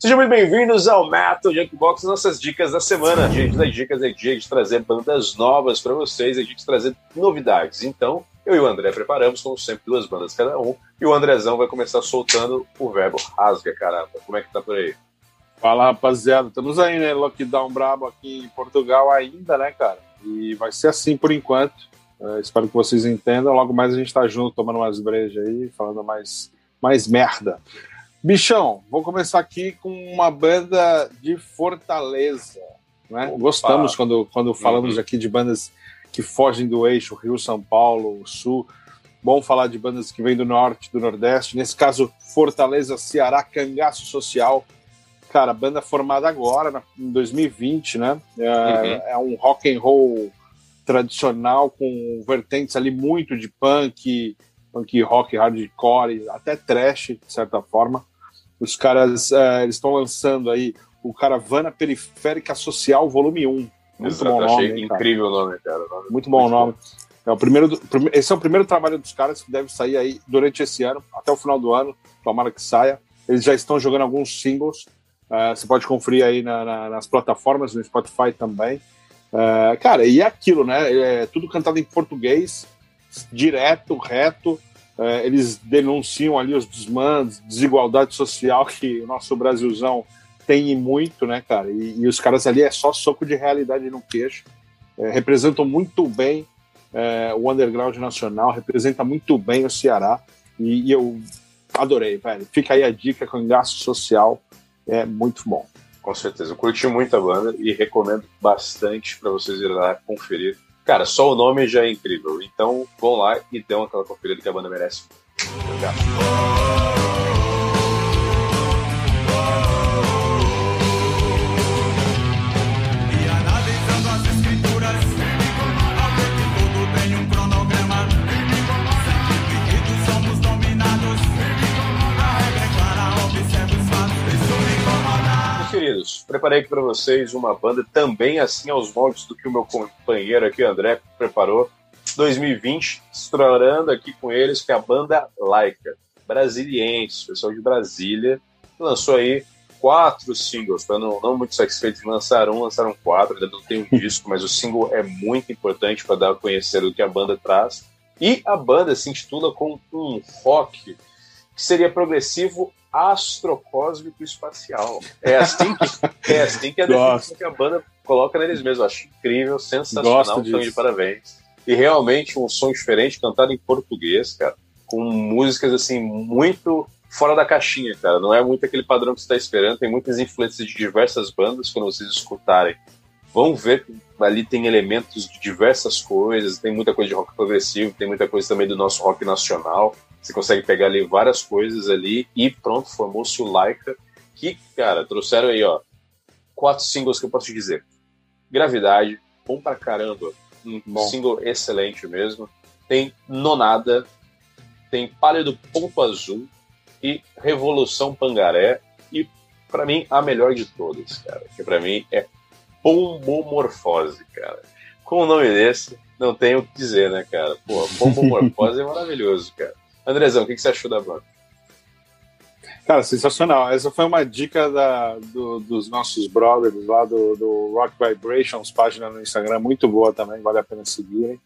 Sejam muito bem-vindos ao Metal Junkbox, nossas dicas da semana. Dia das dicas é dia de trazer bandas novas para vocês, é dia de trazer novidades. Então, eu e o André preparamos, como sempre, duas bandas cada um. E o Andrezão vai começar soltando o verbo rasga, caramba. Como é que tá por aí? Fala, rapaziada. Estamos aí, né? Lockdown brabo aqui em Portugal ainda, né, cara? E vai ser assim por enquanto. Uh, espero que vocês entendam. Logo mais a gente tá junto, tomando umas brejas aí, falando mais, mais merda. Bichão, vou começar aqui com uma banda de Fortaleza. Né? Gostamos quando, quando falamos uhum. aqui de bandas que fogem do eixo Rio-São Paulo, Sul. Bom falar de bandas que vêm do norte, do nordeste. Nesse caso, Fortaleza, Ceará, Cangaço Social. Cara, banda formada agora, em 2020, né? É, uhum. é um rock and roll tradicional com vertentes ali muito de punk, punk rock, hardcore, até trash, de certa forma. Os caras eles estão lançando aí o Caravana Periférica Social Volume 1. Muito Exato, bom nome. Achei incrível o nome, cara. Nome muito bom nome. É o primeiro, esse é o primeiro trabalho dos caras que deve sair aí durante esse ano, até o final do ano, tomara que saia. Eles já estão jogando alguns singles. Uh, você pode conferir aí na, na, nas plataformas, no Spotify também. Uh, cara, e é aquilo, né? É tudo cantado em português, direto, reto. É, eles denunciam ali os desmandos, desigualdade social que o nosso Brasilzão tem muito, né, cara? E, e os caras ali é só soco de realidade no queixo. É, representam muito bem é, o underground nacional, representa muito bem o Ceará. E, e, eu adorei, velho. Fica aí a dica com gasto social, é muito bom. Com certeza, eu curti muito a banda e recomendo bastante para vocês irem lá conferir Cara, só o nome já é incrível. Então, vão lá e dão aquela conferida que a banda merece. Obrigado. Preparei aqui para vocês uma banda também assim aos moldes do que o meu companheiro aqui, André, preparou. 2020, estourando aqui com eles, que é a banda Laika, brasiliense, pessoal de Brasília, lançou aí quatro singles, para não, não muito satisfeitos lançaram um, lançaram quatro, ainda não tem um disco, mas o single é muito importante para dar a conhecer o que a banda traz. E a banda se intitula com um rock que seria progressivo astrocósmico espacial. É assim que, é assim que a definição que a banda coloca neles mesmos. Acho incrível, sensacional, então de parabéns. E realmente um som diferente, cantado em português, cara, com músicas assim muito fora da caixinha, cara. Não é muito aquele padrão que você está esperando. Tem muitas influências de diversas bandas quando vocês escutarem. Vão ver que ali tem elementos de diversas coisas, tem muita coisa de rock progressivo, tem muita coisa também do nosso rock nacional. Você consegue pegar ali várias coisas ali e pronto, formou-se o Laika, que, cara, trouxeram aí, ó, quatro singles que eu posso te dizer. Gravidade, bom pra caramba, um bom. single excelente mesmo. Tem Nonada, tem Pálido Ponto Azul e Revolução Pangaré e para mim a melhor de todas, cara, que para mim é Pombomorfose, cara. Com o nome desse, não tem o que dizer, né, cara? Pô, Pombomorfose é maravilhoso, cara. Andrezão, o que, você achou da banda? Cara, sensacional. Essa foi uma dica da, do, dos nossos brothers lá do, do, Rock Vibrations, página no Instagram, muito boa também, vale a pena seguirem.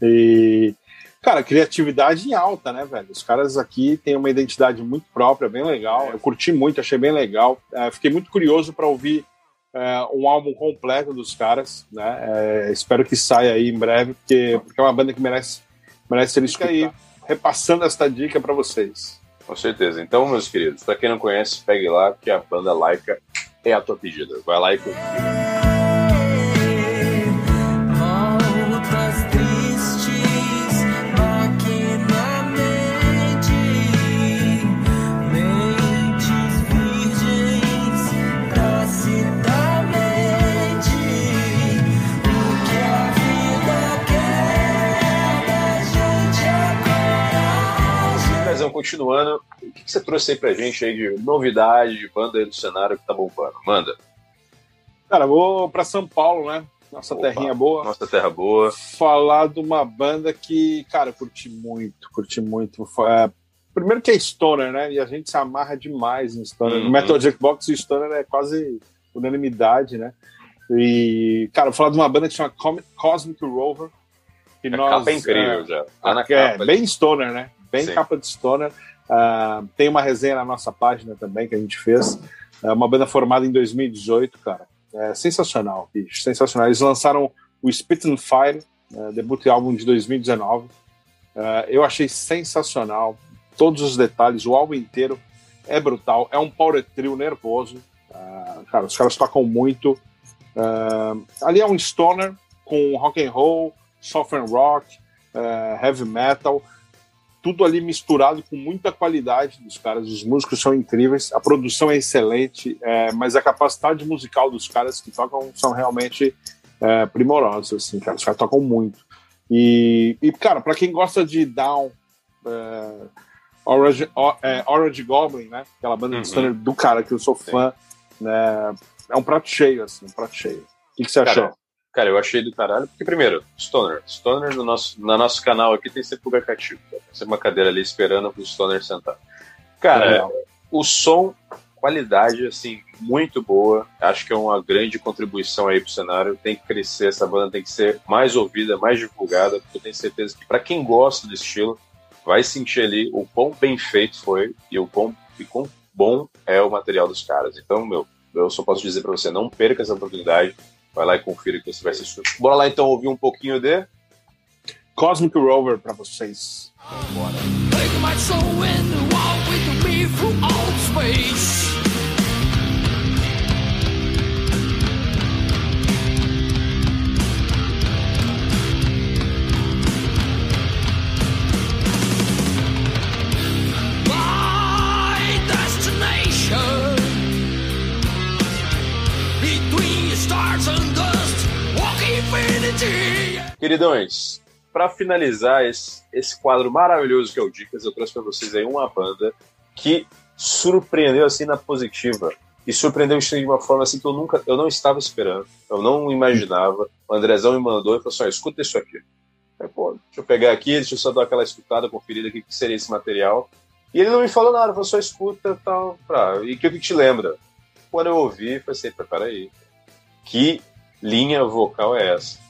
E, cara, criatividade em alta, né, velho? Os caras aqui têm uma identidade muito própria, bem legal. Eu curti muito, achei bem legal. É, fiquei muito curioso para ouvir é, um álbum completo dos caras, né? É, espero que saia aí em breve, porque, porque é uma banda que merece, merece ser escutada. Repassando esta dica para vocês. Com certeza. Então, meus queridos, para quem não conhece, pegue lá, que a banda Laika é a tua pedida. Vai lá e confia. Continuando, o que, você trouxe aí pra gente aí de novidade, de banda aí do cenário que tá bombando? Manda. Cara, vou pra São Paulo, né? Nossa Opa, terrinha boa. Nossa terra boa. Falar de uma banda que, cara, curti muito, curti muito. É, primeiro que é Stoner, né? E a gente se amarra demais em Stoner. Uhum. No Metal Jackbox, o Stoner é quase unanimidade, né? E, cara, vou falar de uma banda que chama Cosmic Rover. Que a nós, capa é incrível é, já. Tá na é, capa. bem Stoner, né? Bem Sim. capa de Stoner. Uh, tem uma resenha na nossa página também que a gente fez. É uma banda formada em 2018, cara. É sensacional, bicho. Sensacional. Eles lançaram o Spit and Fire, uh, debut álbum de 2019. Uh, eu achei sensacional. Todos os detalhes, o álbum inteiro é brutal. É um power trio nervoso. Uh, cara, os caras tocam muito. Uh, ali é um stoner com rock and roll, soft and rock, uh, heavy metal, tudo ali misturado com muita qualidade dos caras. Os músicos são incríveis, a produção é excelente, é, mas a capacidade musical dos caras que tocam são realmente é, primorosos, assim, cara. Os caras tocam muito. E, e cara, para quem gosta de down, é, Orange, é, Orange Goblin, né? Aquela banda uhum. de stoner do cara que eu sou fã, né? é um prato cheio, assim, um prato cheio. O que, que você cara, achou? Cara, eu achei do caralho, porque primeiro, Stoner. Stoner no nosso, no nosso canal aqui tem sempre lugar cativo. Tem sempre uma cadeira ali esperando pro Stoner sentar. Cara, é. o som, qualidade, assim, muito boa. Acho que é uma grande contribuição aí pro cenário. Tem que crescer, essa banda tem que ser mais ouvida, mais divulgada, porque eu tenho certeza que para quem gosta do estilo, vai sentir ali o quão bem feito foi e o quão, e quão bom é o material dos caras. Então, meu, eu só posso dizer para você, não perca essa oportunidade. Vai lá e confira que você vai assistir. Bora lá então ouvir um pouquinho de Cosmic Rover para vocês. Bora. Queridões, para finalizar esse, esse quadro maravilhoso que é o Dicas, eu trouxe para vocês aí uma banda que surpreendeu assim na positiva e surpreendeu de uma forma assim que eu nunca, eu não estava esperando, eu não imaginava. O Andrezão me mandou e falou assim: escuta isso aqui. Falei, Pô, deixa eu pegar aqui, deixa eu só dar aquela escutada, conferida aqui que seria esse material. E ele não me falou nada, falou só escuta tal. Pra... E o que, que te lembra? Quando eu ouvi, falei assim: peraí, que linha vocal é essa?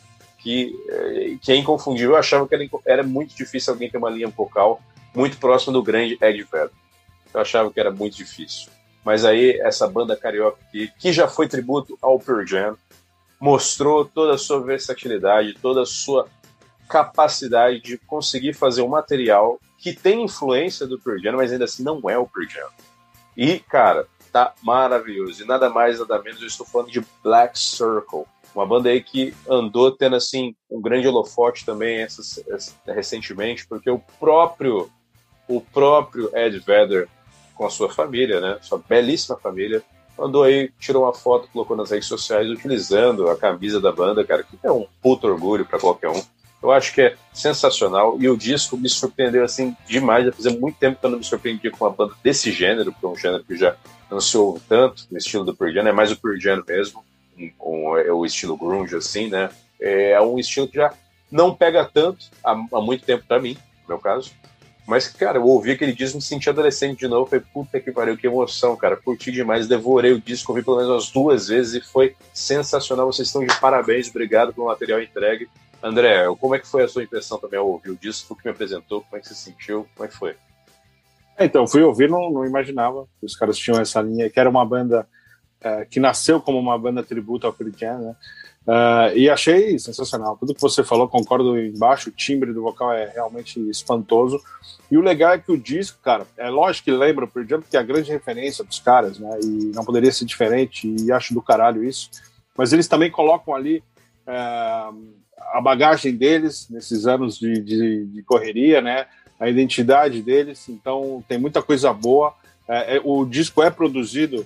Que, eh, que é inconfundível. Eu achava que era, era muito difícil alguém ter uma linha vocal muito próxima do grande Ed Vedder. Eu achava que era muito difícil. Mas aí, essa banda carioca aqui, que já foi tributo ao Pearl Jam, mostrou toda a sua versatilidade, toda a sua capacidade de conseguir fazer um material que tem influência do Pearl Jam, mas ainda assim não é o Pearl Jam. E, cara, tá maravilhoso. E nada mais, nada menos, eu estou falando de Black Circle. Uma banda aí que andou tendo assim um grande holofote também essas, essas, recentemente, porque o próprio o próprio Ed Vedder com a sua família, né, sua belíssima família, andou aí, tirou uma foto, colocou nas redes sociais utilizando a camisa da banda, cara, que é um puto orgulho para qualquer um. Eu acho que é sensacional e o disco me surpreendeu assim demais. Já fazia muito tempo que eu não me surpreendia com uma banda desse gênero, porque é um gênero que já não se ouve tanto no estilo do Pearl Jam, é mais o Pearl Jam mesmo com é o estilo grunge, assim, né? É um estilo que já não pega tanto há, há muito tempo para mim, no meu caso. Mas, cara, eu ouvi aquele disco, me senti adolescente de novo. Falei, puta que pariu, que emoção, cara. Curti demais, devorei o disco, ouvi pelo menos umas duas vezes e foi sensacional. Vocês estão de parabéns, obrigado pelo material entregue. André, como é que foi a sua impressão também ao ouvir o disco? O que me apresentou? Como é que você sentiu? Como é que foi? É, então, fui ouvir, não, não imaginava que os caras tinham essa linha, que era uma banda é, que nasceu como uma banda tributo ao Pearl Jam, né? Uh, e achei sensacional. Tudo que você falou, concordo embaixo. O timbre do vocal é realmente espantoso. E o legal é que o disco, cara, é lógico que lembra o Pearl Jam, porque é a grande referência dos caras, né? E não poderia ser diferente, e acho do caralho isso. Mas eles também colocam ali uh, a bagagem deles nesses anos de, de, de, correria, né? A identidade deles. Então tem muita coisa boa. Uh, o disco é produzido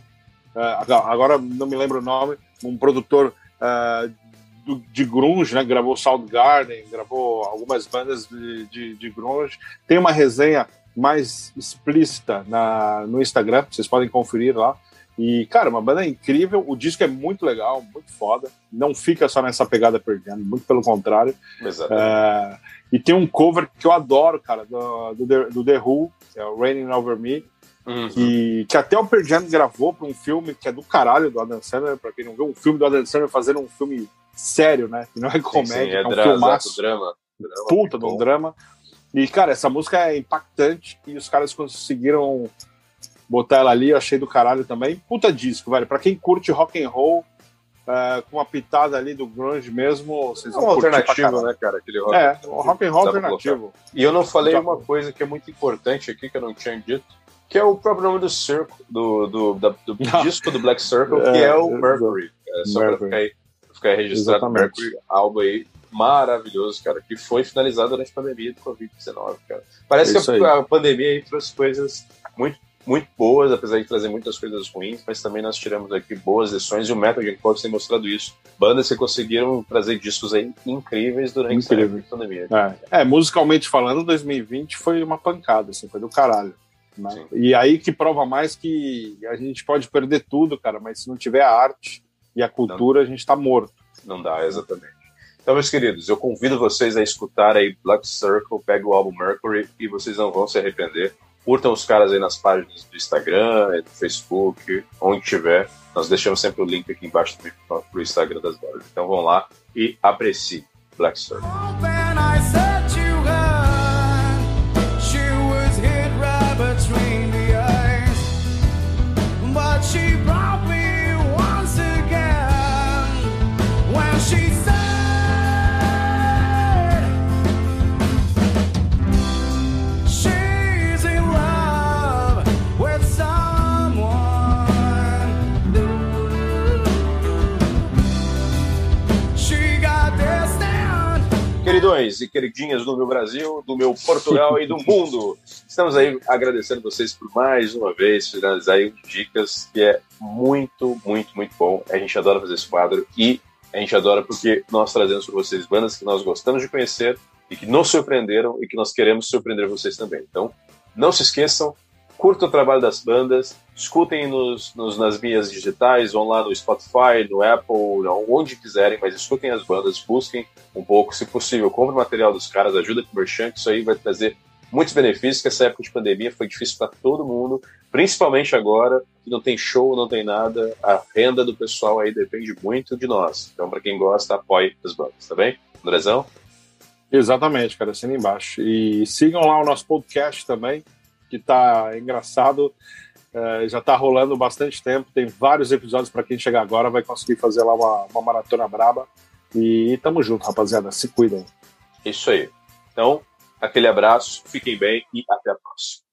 uh, agora não me lembro o nome, um produtor uh, do, de grunge, né? Gravou Soundgarden, gravou algumas bandas de, de, de, grunge. Tem uma resenha mais explícita na, no Instagram, vocês podem conferir lá. E, cara, uma banda incrível, o disco é muito legal, muito foda. Não fica só nessa pegada perdendo, muito pelo contrário. É, e tem um cover que eu adoro, cara, do, do, do The Who, é o Raining Over Me. Uhum. Que, que até o Pearl Jam gravou para um filme que é do caralho do Adam Sandler, pra quem não viu, um filme do Adam Sandler fazendo um filme sério, né? Que não é comédia, sim, sim, é, é um drama, filmaço. Drama, drama puta de um drama. E, cara, essa música é impactante e os caras conseguiram botar ela ali, eu achei do caralho também. Puta disco, velho. Pra quem curte rock and roll, uh, com uma pitada ali do grunge mesmo, vocês é um alternativo, né, cara? Aquele rock, é, um rock and roll alternativo. E eu não falei uma coisa que é muito importante aqui, que eu não tinha dito, que é o próprio nome do Circle, do, do, da, do disco do Black Circle, que é, é o Mercury. É, só Mercury. pra ficar, aí, ficar registrado o Mercury, álbum aí maravilhoso, cara, que foi finalizado durante a pandemia do Covid-19, cara. Parece é que a, a, pandemia aí trouxe coisas muito, muito boas, apesar de trazer muitas coisas ruins, mas também nós tiramos aqui boas lições e o Metal Gear Corps tem mostrado isso. Bandas que conseguiram trazer discos aí incríveis durante Incrível. a pandemia. É. é, musicalmente falando, 2020 foi uma pancada, assim, foi do caralho. Né? E aí que prova mais que a gente pode perder tudo, cara, mas se não tiver a arte e a cultura, não, a gente tá morto. Não dá, exatamente. Então, meus queridos, eu convido vocês a escutar aí Black Circle, pega o álbum Mercury e vocês não vão se arrepender. Curtam os caras aí nas páginas do Instagram, do Facebook, onde tiver. Nós deixamos sempre o link aqui embaixo para o Instagram das bandas. Então vão lá e apreciem Black Circle. Queridões e queridinhas do meu Brasil, do meu Portugal e do mundo. Estamos aí agradecendo vocês por mais uma vez finalizar aí dicas que é muito, muito, muito bom. A gente adora fazer esse quadro e a gente adora porque nós trazemos para vocês bandas que nós gostamos de conhecer e que nos surpreenderam e que nós queremos surpreender vocês também. Então, não se esqueçam, curta o trabalho das bandas, escutem nos, nos, nas minhas digitais, vão lá no Spotify, no Apple, onde quiserem, mas escutem as bandas, busquem um pouco, se possível, compre o material dos caras, ajuda com o merchan, isso aí vai trazer muitos benefícios, que essa época de pandemia foi difícil para todo mundo, principalmente agora, que não tem show, não tem nada, a renda do pessoal aí depende muito de nós. Então, para quem gosta, apoie as bandas, tá bem? Andrezão? Exatamente, cara, assina embaixo. E sigam lá o nosso podcast também, que tá engraçado. É, já tá rolando bastante tempo, tem vários episódios para quem chegar agora, vai conseguir fazer lá uma, uma maratona braba. E tamo junto, rapaziada. Se cuidem. Isso aí. Então, aquele abraço, fiquem bem e até a próxima.